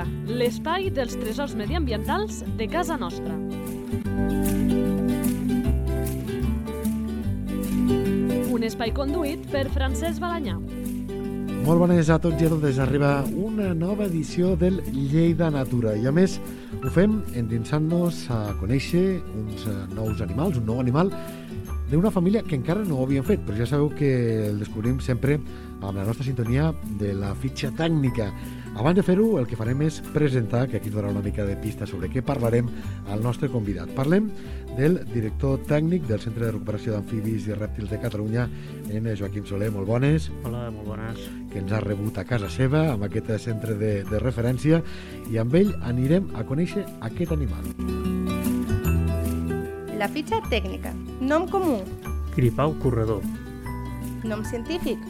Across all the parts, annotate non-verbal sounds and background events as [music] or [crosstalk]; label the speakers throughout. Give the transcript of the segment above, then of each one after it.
Speaker 1: Natura, l'espai dels tresors mediambientals de casa nostra. Un espai conduït per Francesc Balanyà.
Speaker 2: Molt bones a tots i a totes. Arriba una nova edició del Lleida Natura. I a més, ho fem endinsant-nos a conèixer uns eh, nous animals, un nou animal d'una família que encara no ho havíem fet, però ja sabeu que el descobrim sempre amb la nostra sintonia de la fitxa tècnica. Abans de fer-ho, el que farem és presentar, que aquí donarà una mica de pista sobre què parlarem al nostre convidat. Parlem del director tècnic del Centre de Recuperació d'Amfibis i Rèptils de Catalunya, en Joaquim Soler. Molt bones.
Speaker 3: Hola, molt bones.
Speaker 2: Que ens ha rebut a casa seva, amb aquest centre de, de referència, i amb ell anirem a conèixer aquest animal.
Speaker 4: La fitxa tècnica. Nom comú.
Speaker 3: Gripau corredor.
Speaker 4: Nom científic.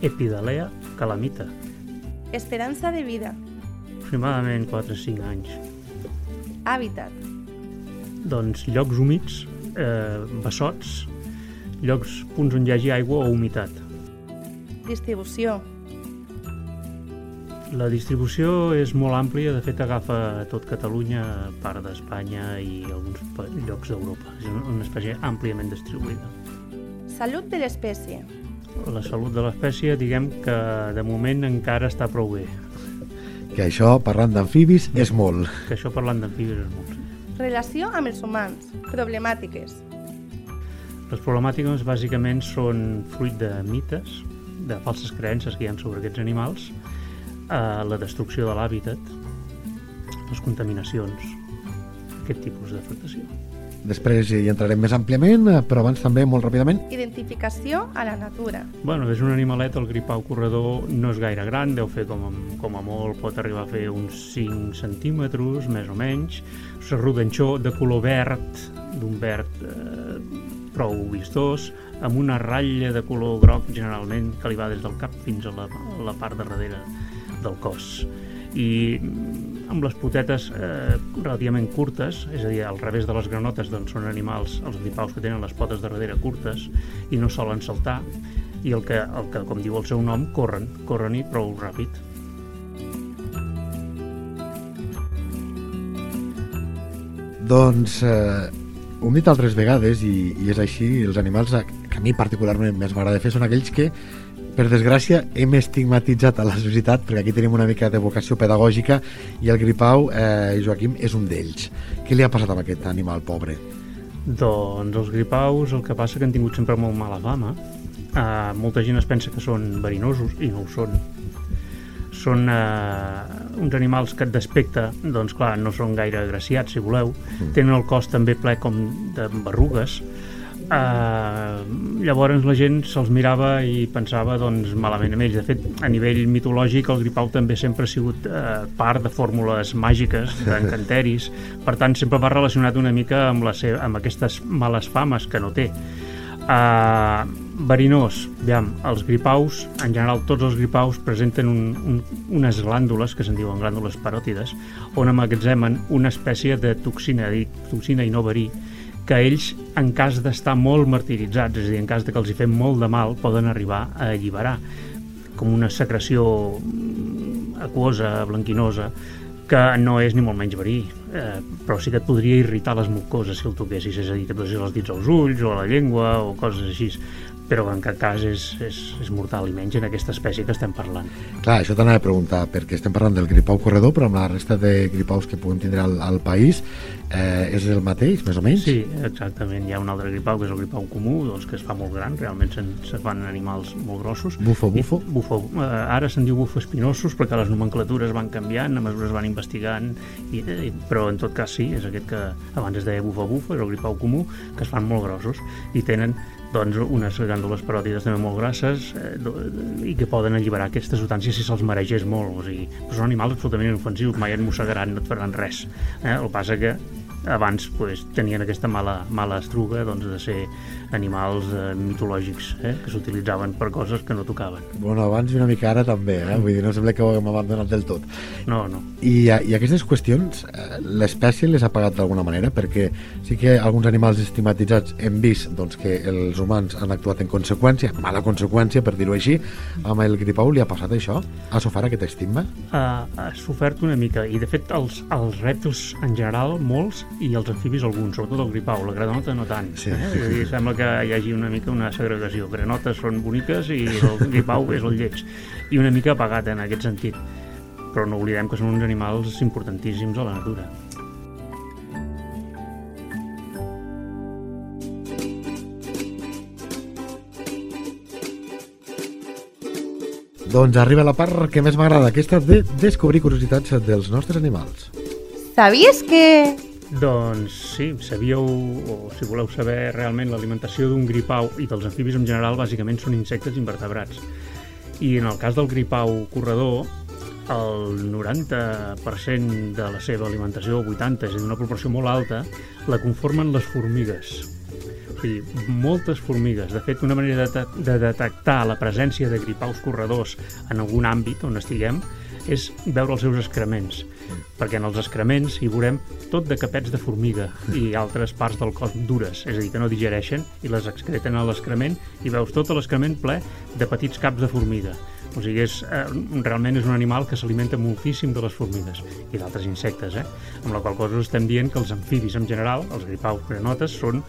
Speaker 3: Epidalea calamita.
Speaker 4: Esperança de vida.
Speaker 3: Aproximadament 4 o 5 anys.
Speaker 4: Hàbitat.
Speaker 3: Doncs llocs humits, eh, bessots, llocs, punts on hi hagi aigua o humitat.
Speaker 4: Distribució.
Speaker 3: La distribució és molt àmplia, de fet agafa tot Catalunya, part d'Espanya i alguns llocs d'Europa. És una espècie àmpliament distribuïda.
Speaker 4: Salut de l'espècie.
Speaker 3: La salut de l'espècie, diguem que de moment encara està prou bé,
Speaker 2: Que això, parlant d'amfibis, és molt.
Speaker 3: que això parlant d'amfibis és molt.
Speaker 4: Relació amb els humans. Problemàtiques.
Speaker 3: Les problemàtiques bàsicament són fruit de mites, de falses creences que hi ha sobre aquests animals, eh, la destrucció de l'hàbitat, les contaminacions, aquest tipus d'afectació.
Speaker 2: Després hi entrarem més àmpliament, eh, però abans també, molt ràpidament,
Speaker 4: Identificació a la natura.
Speaker 3: Bueno, és un animalet, el gripau corredor no és gaire gran, deu fer com a, com a molt, pot arribar a fer uns 5 centímetres, més o menys. És rodanxó de color verd, d'un verd eh, prou vistós, amb una ratlla de color groc, generalment, que li va des del cap fins a la, a la part de darrere del cos. I amb les potetes eh, relativament curtes, és a dir, al revés de les granotes, doncs són animals, els gripaus que tenen les potes de darrere curtes i no solen saltar, i el que, el que, com diu el seu nom, corren, corren i prou ràpid.
Speaker 2: doncs, eh, ho hem dit altres vegades i, i és així, els animals que a mi particularment més m'agrada fer són aquells que per desgràcia hem estigmatitzat a la societat perquè aquí tenim una mica de vocació pedagògica i el gripau, eh, Joaquim, és un d'ells. Què li ha passat amb aquest animal pobre?
Speaker 3: Doncs els gripaus el que passa que han tingut sempre molt mala fama. Uh, molta gent es pensa que són verinosos i no ho són. Són uh, uns animals que d'aspecte, doncs clar, no són gaire agraciats, si voleu.
Speaker 2: Mm.
Speaker 3: Tenen el cos també ple com de berrugues. Uh, llavors la gent se'ls mirava i pensava doncs, malament amb ells. De fet, a nivell mitològic el gripau també sempre ha sigut uh, part de fórmules màgiques, d'encanteris, [laughs] per tant sempre va relacionat una mica amb, la seva, amb aquestes males fames que no té. Uh, verinós, aviam, els gripaus, en general tots els gripaus presenten un, un, unes glàndules, que se'n diuen glàndules paròtides, on emmagatzemen una espècie de toxina, toxina i no verí, que ells, en cas d'estar molt martiritzats, és a dir, en cas de que els hi fem molt de mal, poden arribar a alliberar com una secreció mm, aquosa, blanquinosa, que no és ni molt menys verí, eh, però sí que et podria irritar les mucoses si el toquessis, és a dir, que et els dits als ulls o a la llengua o coses així però en cap cas és, és, és mortal, i menys en aquesta espècie que estem parlant.
Speaker 2: Clar, això t'anava a preguntar, perquè estem parlant del gripau corredor, però amb la resta de gripaus que puguem tindre al, al país, eh, és el mateix, més o menys?
Speaker 3: Sí, exactament. Hi ha un altre gripau, que és el gripau comú, doncs, que es fa molt gran, realment se'n se fan animals molt grossos.
Speaker 2: Bufo, bufo?
Speaker 3: I, bufo. Eh, ara se'n diu bufo espinosos, perquè les nomenclatures van canviant, a mesura es van investigant, i, i, però en tot cas sí, és aquest que abans es deia bufo bufo, és el gripau comú, que es fan molt grossos, i tenen doncs, unes glàndules paròtides també molt grasses eh, i que poden alliberar aquestes substàncies si se'ls maregés molt. O sigui, però són animals absolutament inofensius, mai et mossegaran, no et faran res. Eh? El que passa que abans pues, tenien aquesta mala, mala estruga doncs, de ser animals eh, mitològics eh, que s'utilitzaven per coses que no tocaven.
Speaker 2: Bueno, abans i una mica ara també, eh? Vull dir, no sembla que ho haguem abandonat del tot.
Speaker 3: No, no.
Speaker 2: I, I aquestes qüestions, eh, l'espècie les ha pagat d'alguna manera, perquè sí que alguns animals estigmatitzats hem vist doncs, que els humans han actuat en conseqüència, mala conseqüència, per dir-ho així, amb el gripau li ha passat això? Ha sofert aquest estigma?
Speaker 3: Uh, ha sofert una mica, i de fet els, els rèptils en general, molts, i els amfibis alguns, sobretot el gripau, la granota no tant.
Speaker 2: Sí.
Speaker 3: Eh? És dir, sembla que hi hagi una mica una segregació. Granotes són boniques i [laughs] el gripau és el lleig. I una mica apagat en aquest sentit. Però no oblidem que són uns animals importantíssims a la natura.
Speaker 2: Doncs arriba la part que més m'agrada, aquesta de descobrir curiositats dels nostres animals.
Speaker 4: ¿Sabies que
Speaker 3: Doncs sí, sabíeu, o si voleu saber realment l'alimentació d'un gripau i dels amfibis en general, bàsicament són insectes invertebrats. I en el cas del gripau corredor, el 90% de la seva alimentació, o 80%, és a dir, una proporció molt alta, la conformen les formigues. O sigui, moltes formigues. De fet, una manera de, de detectar la presència de gripaus corredors en algun àmbit on estiguem és veure els seus excrements, perquè en els excrements hi veurem tot de capets de formiga i [laughs] altres parts del cos dures, és a dir, que no digereixen i les excreten a l'excrement i veus tot l'excrement ple de petits caps de formiga. O sigui, és, eh, realment és un animal que s'alimenta moltíssim de les formigues i d'altres insectes, eh? amb la qual cosa estem dient que els amfibis en general, els gripaus granotes, són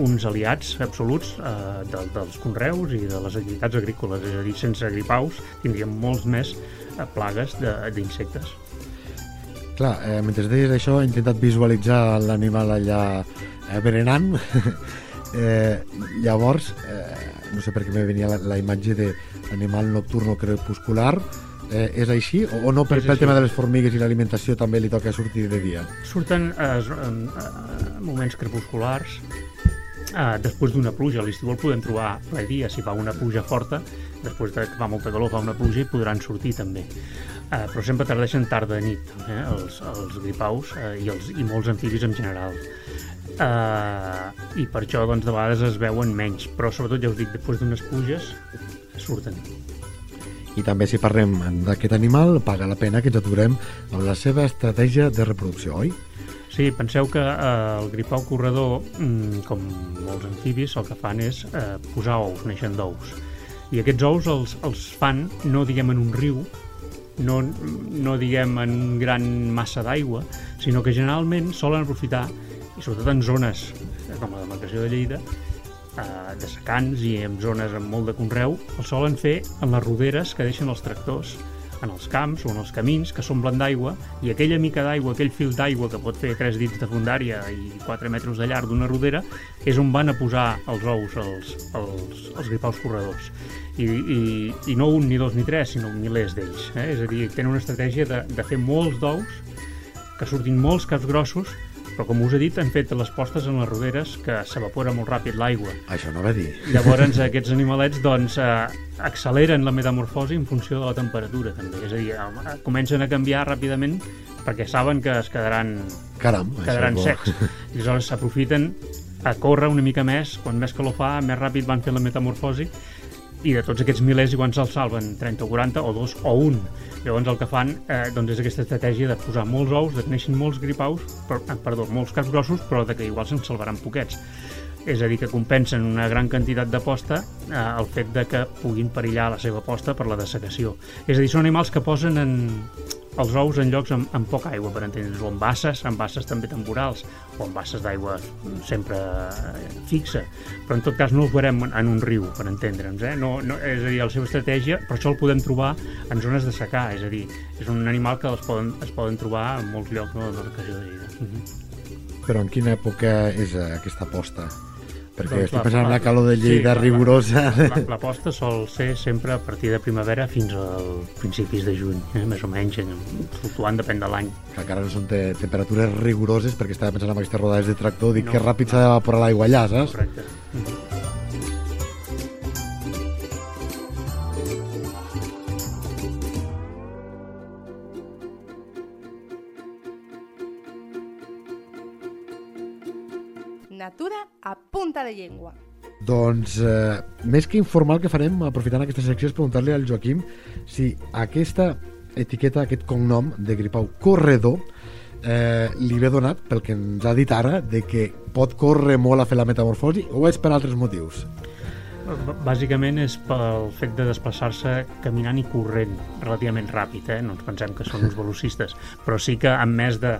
Speaker 3: uns aliats absoluts eh, de, dels conreus i de les activitats agrícoles, és a dir, sense gripaus tindríem molts més eh, plagues d'insectes.
Speaker 2: Clar, eh, mentre deies això he intentat visualitzar l'animal allà eh, berenant. [laughs] eh, llavors, eh, no sé per què me venia la, la imatge de animal nocturno crepuscular. Eh, és així? O, o no per, pel tema de les formigues i l'alimentació també li toca sortir de dia?
Speaker 3: Surten eh, eh, moments crepusculars, eh, després d'una pluja, a l'estiu el podem trobar ple dia, si fa una pluja forta, després de que fa molta calor, fa una pluja i podran sortir també. Eh, però sempre tardeixen tard de nit, eh, els, els gripaus eh, i, els, i molts amfibis en general. Eh, I per això doncs, de vegades es veuen menys, però sobretot ja us dic, després d'unes pluges surten.
Speaker 2: I també si parlem d'aquest animal, paga la pena que ens aturem amb la seva estratègia de reproducció, oi?
Speaker 3: Sí, penseu que eh, el gripau corredor, mm, com molts amfibis, el que fan és eh, posar ous, neixen d'ous. I aquests ous els, els fan, no diguem en un riu, no, no diguem en un gran massa d'aigua, sinó que generalment solen aprofitar, i sobretot en zones com la demarcació de Lleida, eh, de secans i en zones amb molt de conreu, el solen fer en les roderes que deixen els tractors en els camps o en els camins que s'omplen d'aigua i aquella mica d'aigua, aquell fil d'aigua que pot fer 3 dits de fundària i 4 metres de llarg d'una rodera és on van a posar els ous els, els, els gripaus corredors I, i, i no un, ni dos, ni tres, sinó milers d'ells eh? és a dir, tenen una estratègia de, de fer molts d'ous que surtin molts caps grossos però com us he dit, han fet les postes en les roderes que s'evapora molt ràpid l'aigua.
Speaker 2: Això no va dir.
Speaker 3: Llavors aquests animalets doncs, eh, acceleren la metamorfosi en funció de la temperatura també, és a dir, eh, comencen a canviar ràpidament perquè saben que es quedaran,
Speaker 2: Caram,
Speaker 3: quedaran secs. [laughs] I aleshores s'aprofiten a córrer una mica més, quan més calor fa, més ràpid van fent la metamorfosi i de tots aquests milers igual se'ls salven 30 o 40 o dos o un. Llavors el que fan eh, doncs és aquesta estratègia de posar molts ous, de que neixin molts gripaus, per, eh, perdó, molts caps grossos, però de que igual se'n salvaran poquets. És a dir, que compensen una gran quantitat de posta eh, el fet de que puguin perillar la seva posta per la dessecació. És a dir, són animals que posen en, els ous en llocs amb, amb poca aigua, per entendre's, o en basses, en basses també temporals, o en basses d'aigua sempre eh, fixa, però en tot cas no els veurem en- un riu, per entendre'ns, eh? no, no, és a dir, la seva estratègia, per això el podem trobar en zones de secà, és a dir, és un animal que els poden, es poden trobar en molts llocs de la demarcació de Lleida. Uh -huh.
Speaker 2: Però en quina època és eh, aquesta posta? Perquè
Speaker 3: Doncs
Speaker 2: estic pensant en
Speaker 3: la-
Speaker 2: calor de Lleida
Speaker 3: sí,
Speaker 2: rigorosa.
Speaker 3: La, la posta sol ser sempre a partir de primavera fins als principis de juny, eh? més o menys, fluctuant depèn de l'any.
Speaker 2: encara no són te temperatures rigoroses perquè estava pensant en aquestes rodades de tractor dic
Speaker 3: No,
Speaker 2: que ràpid
Speaker 3: no.
Speaker 2: s'ha d'evaporar l'aigua allà, saps?
Speaker 3: Correcte. Uh -huh.
Speaker 4: Natura a punta de llengua.
Speaker 2: Doncs, eh, més que informar, el que farem, aprofitant aquesta secció, és preguntar-li al Joaquim si aquesta etiqueta, aquest cognom de Gripau Corredor, eh, li ve donat pel que ens ha dit ara, de que pot córrer molt a fer la metamorfosi, o és per altres motius?
Speaker 3: B- Bàsicament és pel fet de desplaçar-se caminant i corrent relativament ràpid, eh? no ens pensem que són uns [laughs] velocistes, però sí que en més de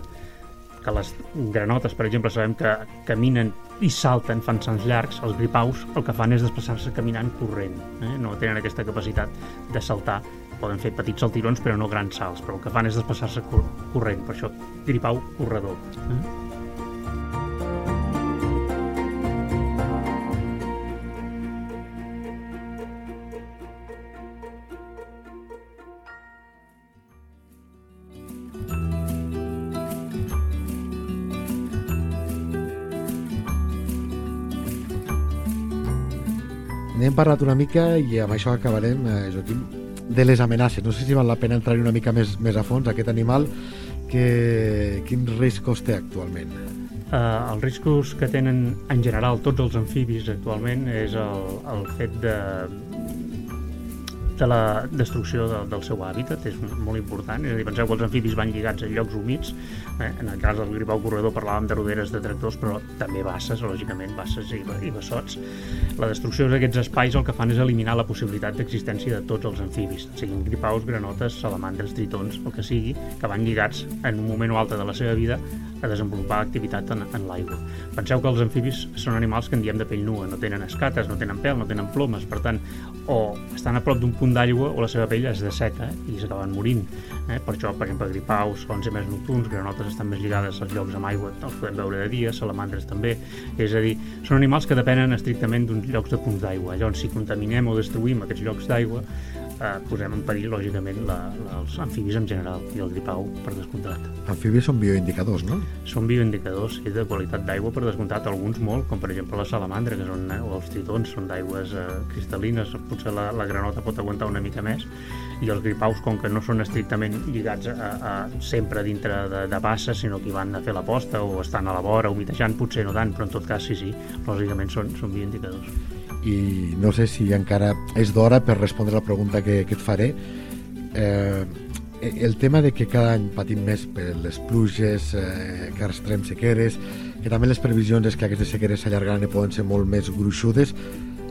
Speaker 3: que les granotes, per exemple, sabem que caminen i salten, fan sants llargs, els gripaus el que fan és desplaçar-se caminant corrent, eh? no tenen aquesta capacitat de saltar, poden fer petits saltirons però no grans salts, però el que fan és desplaçar-se cor corrent, per això gripau corredor. Eh?
Speaker 2: Parlat una mica i amb això acabarem, eh, Joaquim, de les amenaces. No sé si val la pena entrar una mica més, més a fons aquest animal, que, quins riscos té actualment?
Speaker 3: Eh, els riscos que tenen en general tots els amfibis actualment és el, el fet de, de la destrucció de, del seu hàbitat, és molt important. És a dir, penseu que els amfibis van lligats a llocs humits, eh? en el cas del gripau corredor parlàvem de roderes de tractors, però també basses, lògicament, basses i, i bessots. La destrucció d'aquests espais el que fan és eliminar la possibilitat d'existència de tots els amfibis, siguin gripaus, granotes, salamandres, tritons, el que sigui, que van lligats en un moment o altre de la seva vida a desenvolupar activitat en, en l'aigua. Penseu que els amfibis són animals que en diem de pell nua, no tenen escates, no tenen pèl, no tenen plomes, per tant, o estan a prop d'un punt d'aigua o la seva pell és de seca i s'acaben morint. Eh? Per això, per exemple, gripaus ser més nocturns, granotes estan més lligades als llocs amb aigua, els podem veure de dia, salamandres també. És a dir, són animals que depenen estrictament d'uns llocs de punts d'aigua. Llavors, si contaminem o destruïm aquests llocs d'aigua, eh, posem en perill, lògicament, la, la, els amfibis en general i el gripau, per descomptat.
Speaker 2: Amfibis són bioindicadors, no?
Speaker 3: Són bioindicadors sí, de qualitat d'aigua, per descomptat, alguns molt, com per exemple la salamandra, que són, eh, o els tritons, són d'aigües eh, cristal·lines, potser la, la granota pot aguantar una mica més, i els gripaus, com que no són estrictament lligats a, a, sempre dintre de, de basses, sinó que hi van a fer la posta o estan a la vora, humitejant, potser no tant, però en tot cas sí, sí, lògicament són, són bioindicadors.
Speaker 2: I no sé si encara és d'hora per respondre la pregunta que, que et faré. Eh, el tema de que cada any patim més per les pluges, eh, que arrastrem sequeres, que també les previsions és que aquestes sequeres s'allargaran i poden ser molt més gruixudes,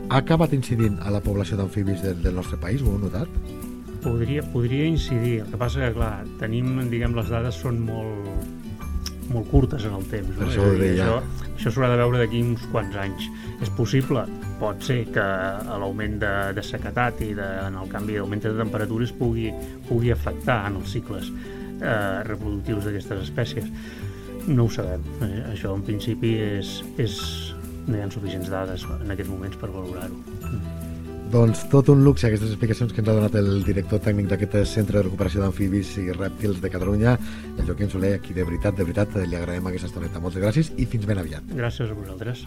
Speaker 2: ha acabat incidint a la població d'amfibis del, del nostre país? Ho heu notat?
Speaker 3: Podria, podria incidir, el que passa que, clar, tenim, diguem, les dades són molt, molt curtes en el temps. No?
Speaker 2: això
Speaker 3: dir. Això, això s'haurà de veure d'aquí uns quants anys. És possible? Pot ser que l'augment de, de sequetat i de, en el canvi d'augment de temperatures pugui, pugui afectar en els cicles eh, reproductius d'aquestes espècies. No ho sabem. Eh? Això, en principi, és, és, no hi ha suficients dades en aquests moments per valorar-ho.
Speaker 2: Doncs tot un luxe aquestes explicacions que ens ha donat el director tècnic d'aquest centre de recuperació d'amfibis i rèptils de Catalunya, el Joaquim Soler, aquí de veritat, de veritat, li agraïm aquesta estoneta. Moltes gràcies i fins ben aviat.
Speaker 3: Gràcies a vosaltres.